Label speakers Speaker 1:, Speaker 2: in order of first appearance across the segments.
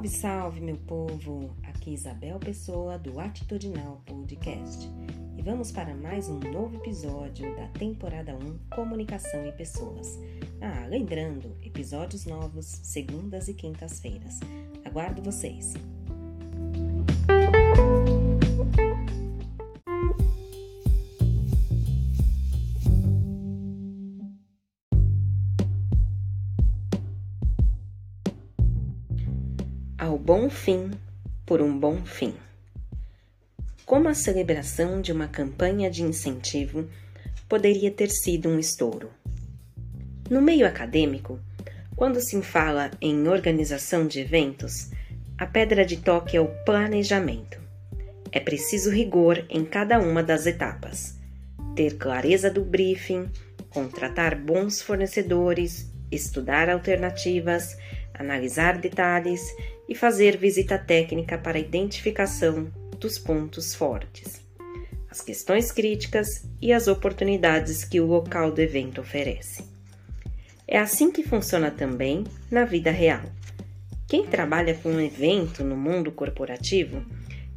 Speaker 1: Salve, salve, meu povo! Aqui Isabel Pessoa do Atitudinal Podcast. E vamos para mais um novo episódio da temporada 1 Comunicação e Pessoas. Ah, lembrando, episódios novos segundas e quintas-feiras. Aguardo vocês! Ao bom fim por um bom fim. Como a celebração de uma campanha de incentivo poderia ter sido um estouro? No meio acadêmico, quando se fala em organização de eventos, a pedra de toque é o planejamento. É preciso rigor em cada uma das etapas, ter clareza do briefing, contratar bons fornecedores, estudar alternativas, analisar detalhes e fazer visita técnica para identificação dos pontos fortes, as questões críticas e as oportunidades que o local do evento oferece. É assim que funciona também na vida real. Quem trabalha com um evento no mundo corporativo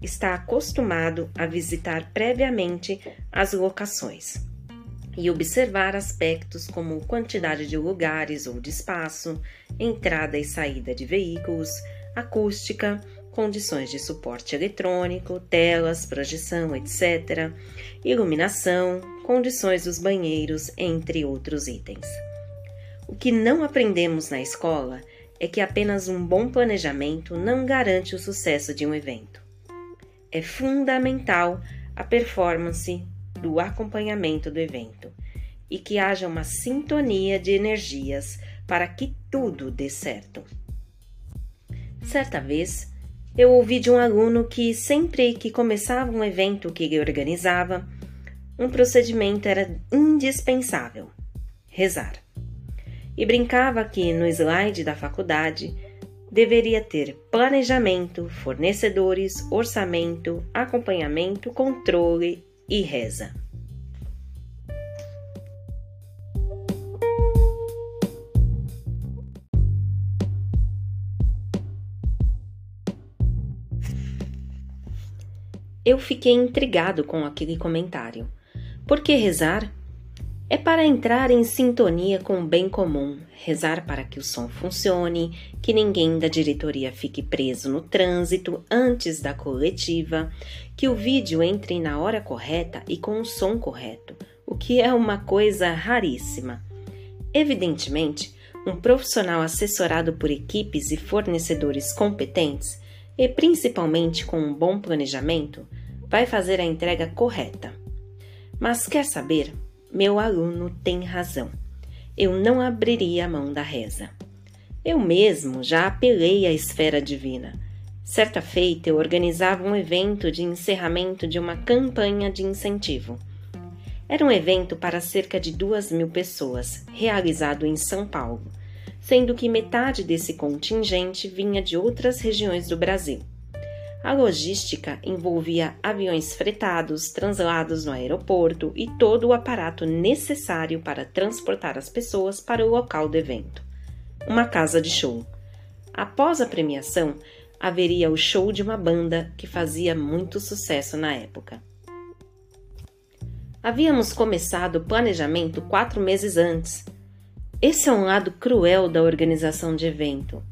Speaker 1: está acostumado a visitar previamente as locações e observar aspectos como quantidade de lugares ou de espaço, entrada e saída de veículos, acústica, condições de suporte eletrônico, telas, projeção, etc., iluminação, condições dos banheiros, entre outros itens. O que não aprendemos na escola é que apenas um bom planejamento não garante o sucesso de um evento. É fundamental a performance do acompanhamento do evento e que haja uma sintonia de energias para que tudo dê certo. Certa vez, eu ouvi de um aluno que sempre que começava um evento que ele organizava, um procedimento era indispensável: rezar. E brincava que no slide da faculdade deveria ter planejamento, fornecedores, orçamento, acompanhamento, controle e reza. Eu fiquei intrigado com aquele comentário. Por que rezar? É para entrar em sintonia com o bem comum, rezar para que o som funcione, que ninguém da diretoria fique preso no trânsito antes da coletiva, que o vídeo entre na hora correta e com o som correto, o que é uma coisa raríssima. Evidentemente, um profissional assessorado por equipes e fornecedores competentes e principalmente com um bom planejamento, vai fazer a entrega correta. Mas quer saber? Meu aluno tem razão. Eu não abriria a mão da reza. Eu mesmo já apelei à esfera divina. Certa feita eu organizava um evento de encerramento de uma campanha de incentivo. Era um evento para cerca de duas mil pessoas, realizado em São Paulo sendo que metade desse contingente vinha de outras regiões do Brasil. A logística envolvia aviões fretados, translados no aeroporto e todo o aparato necessário para transportar as pessoas para o local do evento. Uma casa de show. Após a premiação, haveria o show de uma banda que fazia muito sucesso na época. Havíamos começado o planejamento quatro meses antes esse é um lado cruel da organização de evento,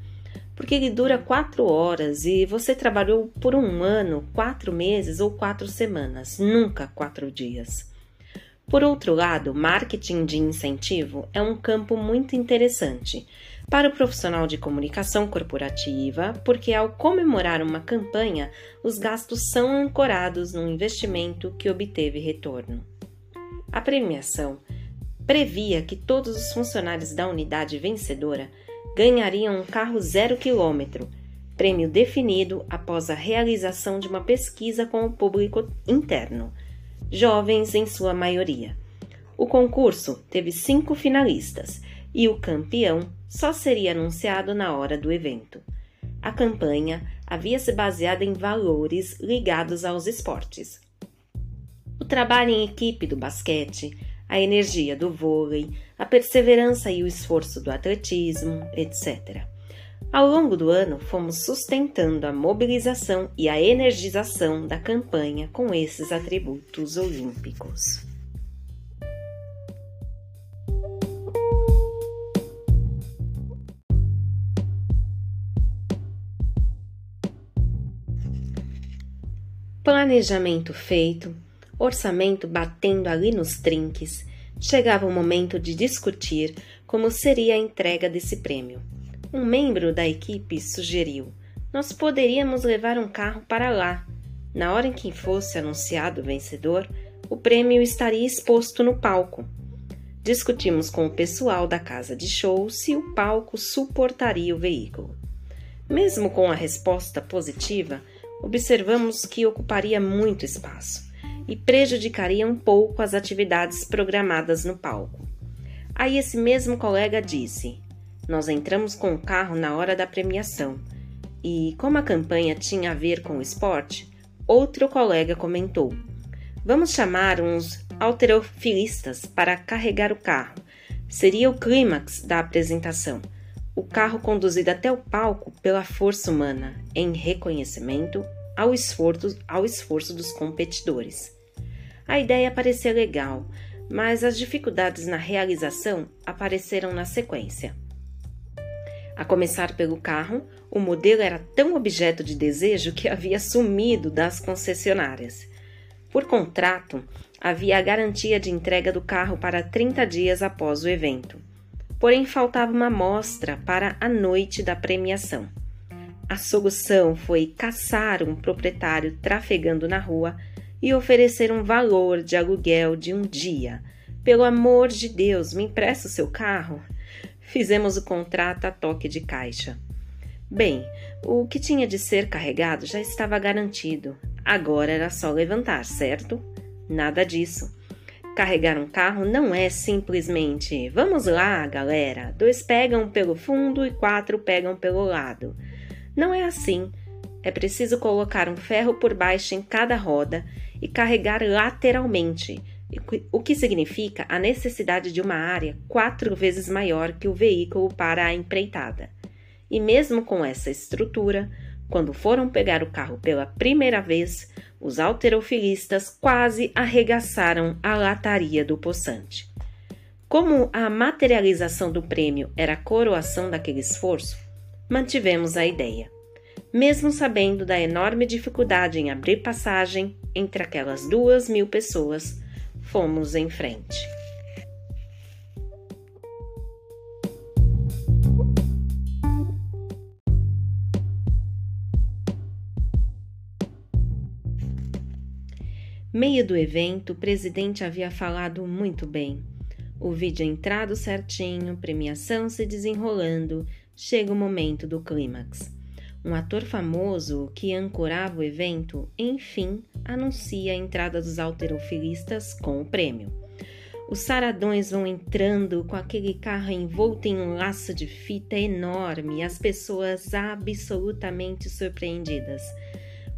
Speaker 1: porque ele dura quatro horas e você trabalhou por um ano, quatro meses ou quatro semanas, nunca quatro dias. Por outro lado, marketing de incentivo é um campo muito interessante para o profissional de comunicação corporativa, porque ao comemorar uma campanha, os gastos são ancorados num investimento que obteve retorno. A premiação previa que todos os funcionários da unidade vencedora ganhariam um carro zero quilômetro, prêmio definido após a realização de uma pesquisa com o público interno, jovens em sua maioria. O concurso teve cinco finalistas e o campeão só seria anunciado na hora do evento. A campanha havia se baseado em valores ligados aos esportes. O trabalho em equipe do basquete, a energia do vôlei, a perseverança e o esforço do atletismo, etc. Ao longo do ano, fomos sustentando a mobilização e a energização da campanha com esses atributos olímpicos. Planejamento feito, orçamento batendo ali nos trinques, chegava o momento de discutir como seria a entrega desse prêmio. Um membro da equipe sugeriu: nós poderíamos levar um carro para lá. Na hora em que fosse anunciado o vencedor, o prêmio estaria exposto no palco. Discutimos com o pessoal da casa de show se o palco suportaria o veículo. Mesmo com a resposta positiva, observamos que ocuparia muito espaço e prejudicaria um pouco as atividades programadas no palco. Aí esse mesmo colega disse: Nós entramos com o carro na hora da premiação. E como a campanha tinha a ver com o esporte, outro colega comentou: Vamos chamar uns alterofilistas para carregar o carro. Seria o clímax da apresentação o carro conduzido até o palco pela força humana, em reconhecimento ao esforço, ao esforço dos competidores. A ideia parecia legal, mas as dificuldades na realização apareceram na sequência. A começar pelo carro, o modelo era tão objeto de desejo que havia sumido das concessionárias. Por contrato, havia a garantia de entrega do carro para 30 dias após o evento porém faltava uma amostra para a noite da premiação. A solução foi caçar um proprietário trafegando na rua e oferecer um valor de aluguel de um dia. Pelo amor de Deus, me empresta o seu carro? Fizemos o contrato a toque de caixa. Bem, o que tinha de ser carregado já estava garantido. Agora era só levantar, certo? Nada disso. Carregar um carro não é simplesmente vamos lá, galera, dois pegam pelo fundo e quatro pegam pelo lado. Não é assim. É preciso colocar um ferro por baixo em cada roda e carregar lateralmente, o que significa a necessidade de uma área quatro vezes maior que o veículo para a empreitada. E mesmo com essa estrutura, quando foram pegar o carro pela primeira vez, os alterofilistas quase arregaçaram a lataria do poçante. Como a materialização do prêmio era a coroação daquele esforço, mantivemos a ideia. Mesmo sabendo da enorme dificuldade em abrir passagem entre aquelas duas mil pessoas, fomos em frente. Meio do evento, o presidente havia falado muito bem. O vídeo entrado certinho, premiação se desenrolando, chega o momento do clímax. Um ator famoso que ancorava o evento, enfim, anuncia a entrada dos alterofilistas com o prêmio. Os saradões vão entrando com aquele carro envolto em um laço de fita enorme e as pessoas absolutamente surpreendidas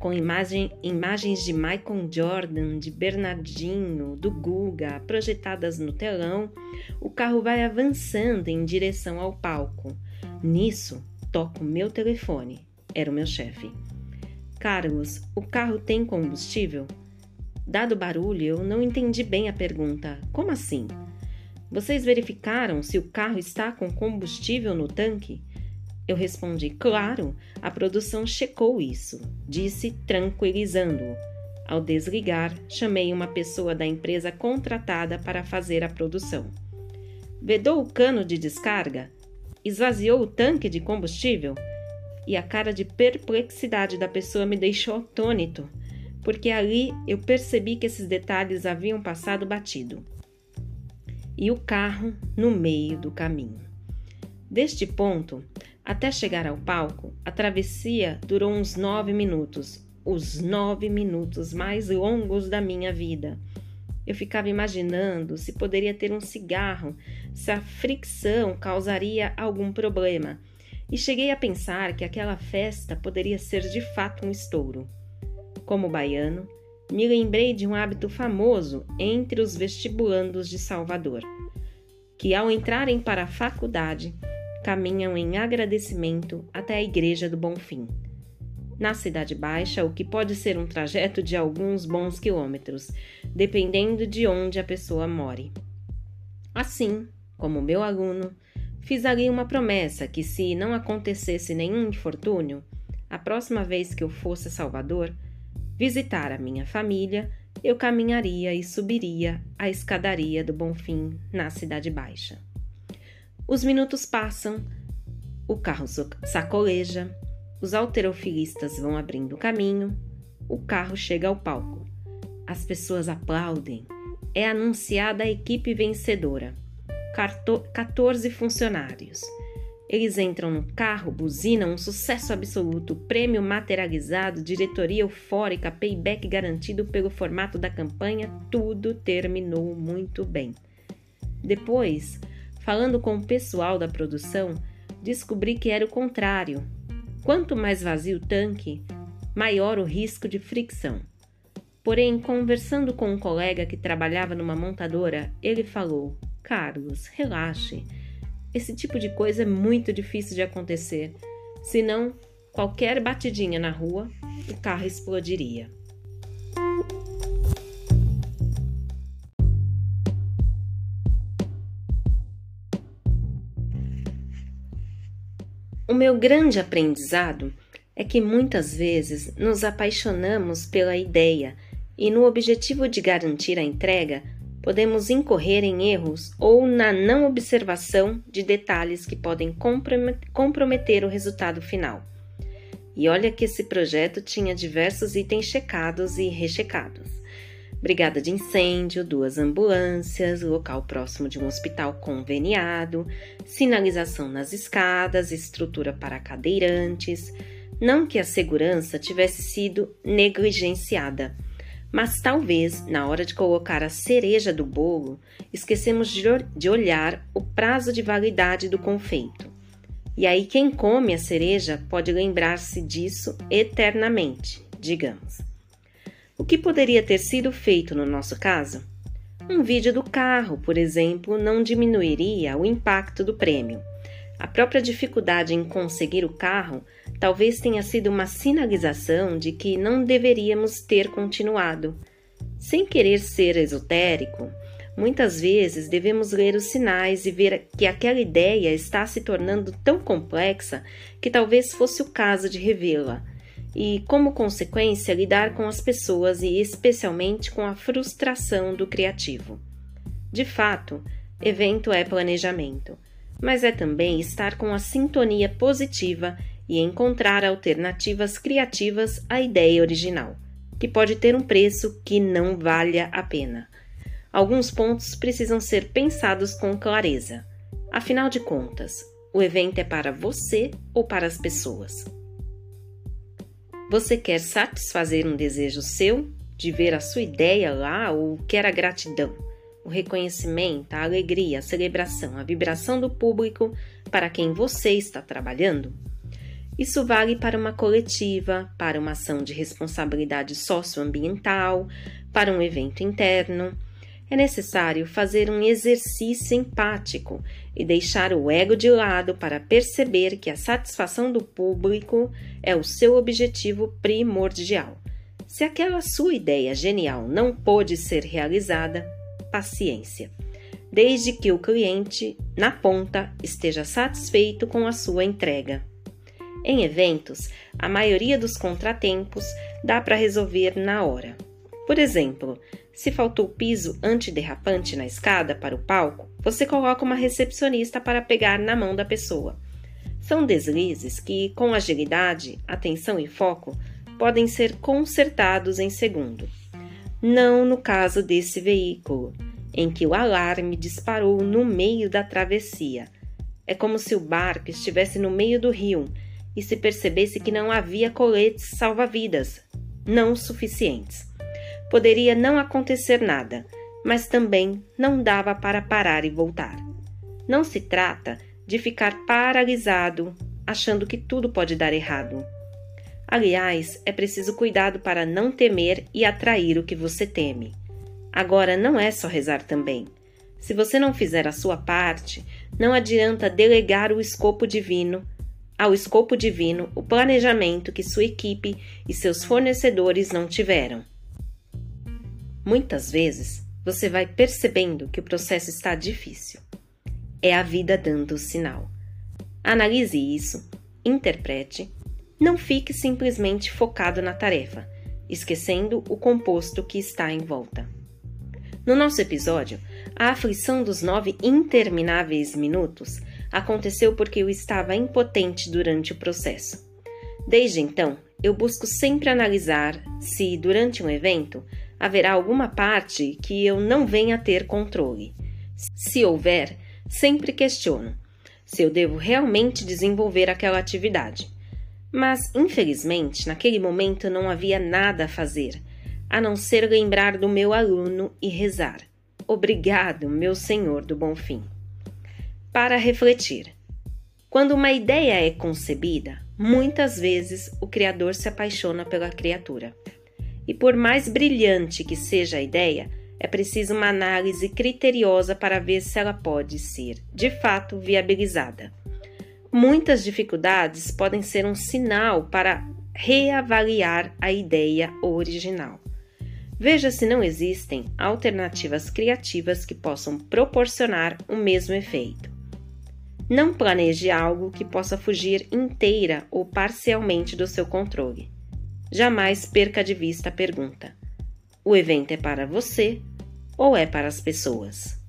Speaker 1: com imagem, imagens de Michael Jordan, de Bernardinho, do Guga projetadas no telão, o carro vai avançando em direção ao palco. Nisso, toco meu telefone. Era o meu chefe. Carlos, o carro tem combustível? Dado o barulho, eu não entendi bem a pergunta. Como assim? Vocês verificaram se o carro está com combustível no tanque? Eu respondi: Claro, a produção checou isso, disse tranquilizando-o. Ao desligar, chamei uma pessoa da empresa contratada para fazer a produção. Vedou o cano de descarga? Esvaziou o tanque de combustível? E a cara de perplexidade da pessoa me deixou atônito, porque ali eu percebi que esses detalhes haviam passado batido. E o carro no meio do caminho. Deste ponto, até chegar ao palco, a travessia durou uns nove minutos, os nove minutos mais longos da minha vida. Eu ficava imaginando se poderia ter um cigarro, se a fricção causaria algum problema, e cheguei a pensar que aquela festa poderia ser de fato um estouro. Como baiano, me lembrei de um hábito famoso entre os vestibulandos de Salvador, que ao entrarem para a faculdade caminham em agradecimento até a Igreja do Bonfim. Na Cidade Baixa, o que pode ser um trajeto de alguns bons quilômetros, dependendo de onde a pessoa more. Assim, como meu aluno, fiz ali uma promessa que, se não acontecesse nenhum infortúnio, a próxima vez que eu fosse a Salvador, visitar a minha família, eu caminharia e subiria a escadaria do Bonfim na Cidade Baixa. Os minutos passam, o carro sacoleja, os alterofilistas vão abrindo caminho, o carro chega ao palco. As pessoas aplaudem. É anunciada a equipe vencedora. 14 funcionários. Eles entram no carro, buzinam, um sucesso absoluto, prêmio materializado, diretoria eufórica, payback garantido pelo formato da campanha, tudo terminou muito bem. Depois, falando com o pessoal da produção, descobri que era o contrário. Quanto mais vazio o tanque, maior o risco de fricção. Porém, conversando com um colega que trabalhava numa montadora, ele falou: Carlos, relaxe. Esse tipo de coisa é muito difícil de acontecer. Senão, qualquer batidinha na rua, o carro explodiria. O meu grande aprendizado é que muitas vezes nos apaixonamos pela ideia e, no objetivo de garantir a entrega, podemos incorrer em erros ou na não observação de detalhes que podem comprometer o resultado final. E olha que esse projeto tinha diversos itens checados e rechecados. Brigada de incêndio, duas ambulâncias, local próximo de um hospital conveniado, sinalização nas escadas, estrutura para cadeirantes. Não que a segurança tivesse sido negligenciada, mas talvez, na hora de colocar a cereja do bolo, esquecemos de olhar o prazo de validade do confeito. E aí, quem come a cereja pode lembrar-se disso eternamente, digamos. O que poderia ter sido feito no nosso caso? Um vídeo do carro, por exemplo, não diminuiria o impacto do prêmio. A própria dificuldade em conseguir o carro talvez tenha sido uma sinalização de que não deveríamos ter continuado. Sem querer ser esotérico, muitas vezes devemos ler os sinais e ver que aquela ideia está se tornando tão complexa que talvez fosse o caso de revê-la. E, como consequência, lidar com as pessoas e especialmente com a frustração do criativo. De fato, evento é planejamento mas é também estar com a sintonia positiva e encontrar alternativas criativas à ideia original, que pode ter um preço que não valha a pena. Alguns pontos precisam ser pensados com clareza. Afinal de contas, o evento é para você ou para as pessoas? Você quer satisfazer um desejo seu de ver a sua ideia lá ou quer a gratidão? o reconhecimento, a alegria, a celebração, a vibração do público para quem você está trabalhando? Isso vale para uma coletiva, para uma ação de responsabilidade socioambiental, para um evento interno. É necessário fazer um exercício empático e deixar o ego de lado para perceber que a satisfação do público é o seu objetivo primordial. Se aquela sua ideia genial não pôde ser realizada, paciência, desde que o cliente, na ponta, esteja satisfeito com a sua entrega. Em eventos, a maioria dos contratempos dá para resolver na hora. Por exemplo, se faltou piso antiderrapante na escada para o palco, você coloca uma recepcionista para pegar na mão da pessoa. São deslizes que, com agilidade, atenção e foco, podem ser consertados em segundo não no caso desse veículo, em que o alarme disparou no meio da travessia. É como se o barco estivesse no meio do rio e se percebesse que não havia coletes salva-vidas, não suficientes. Poderia não acontecer nada, mas também não dava para parar e voltar. Não se trata de ficar paralisado, achando que tudo pode dar errado. Aliás, é preciso cuidado para não temer e atrair o que você teme. Agora, não é só rezar também. Se você não fizer a sua parte, não adianta delegar o escopo divino ao escopo divino o planejamento que sua equipe e seus fornecedores não tiveram. Muitas vezes você vai percebendo que o processo está difícil. É a vida dando o sinal. Analise isso, interprete, não fique simplesmente focado na tarefa, esquecendo o composto que está em volta. No nosso episódio, a aflição dos nove intermináveis minutos aconteceu porque eu estava impotente durante o processo. Desde então, eu busco sempre analisar se, durante um evento, haverá alguma parte que eu não venha a ter controle. Se houver, sempre questiono se eu devo realmente desenvolver aquela atividade. Mas, infelizmente, naquele momento não havia nada a fazer, a não ser lembrar do meu aluno e rezar. Obrigado, meu Senhor do Bom Fim para refletir. Quando uma ideia é concebida, muitas vezes o Criador se apaixona pela criatura. E por mais brilhante que seja a ideia, é preciso uma análise criteriosa para ver se ela pode ser, de fato, viabilizada. Muitas dificuldades podem ser um sinal para reavaliar a ideia original. Veja se não existem alternativas criativas que possam proporcionar o mesmo efeito. Não planeje algo que possa fugir inteira ou parcialmente do seu controle. Jamais perca de vista a pergunta: o evento é para você ou é para as pessoas?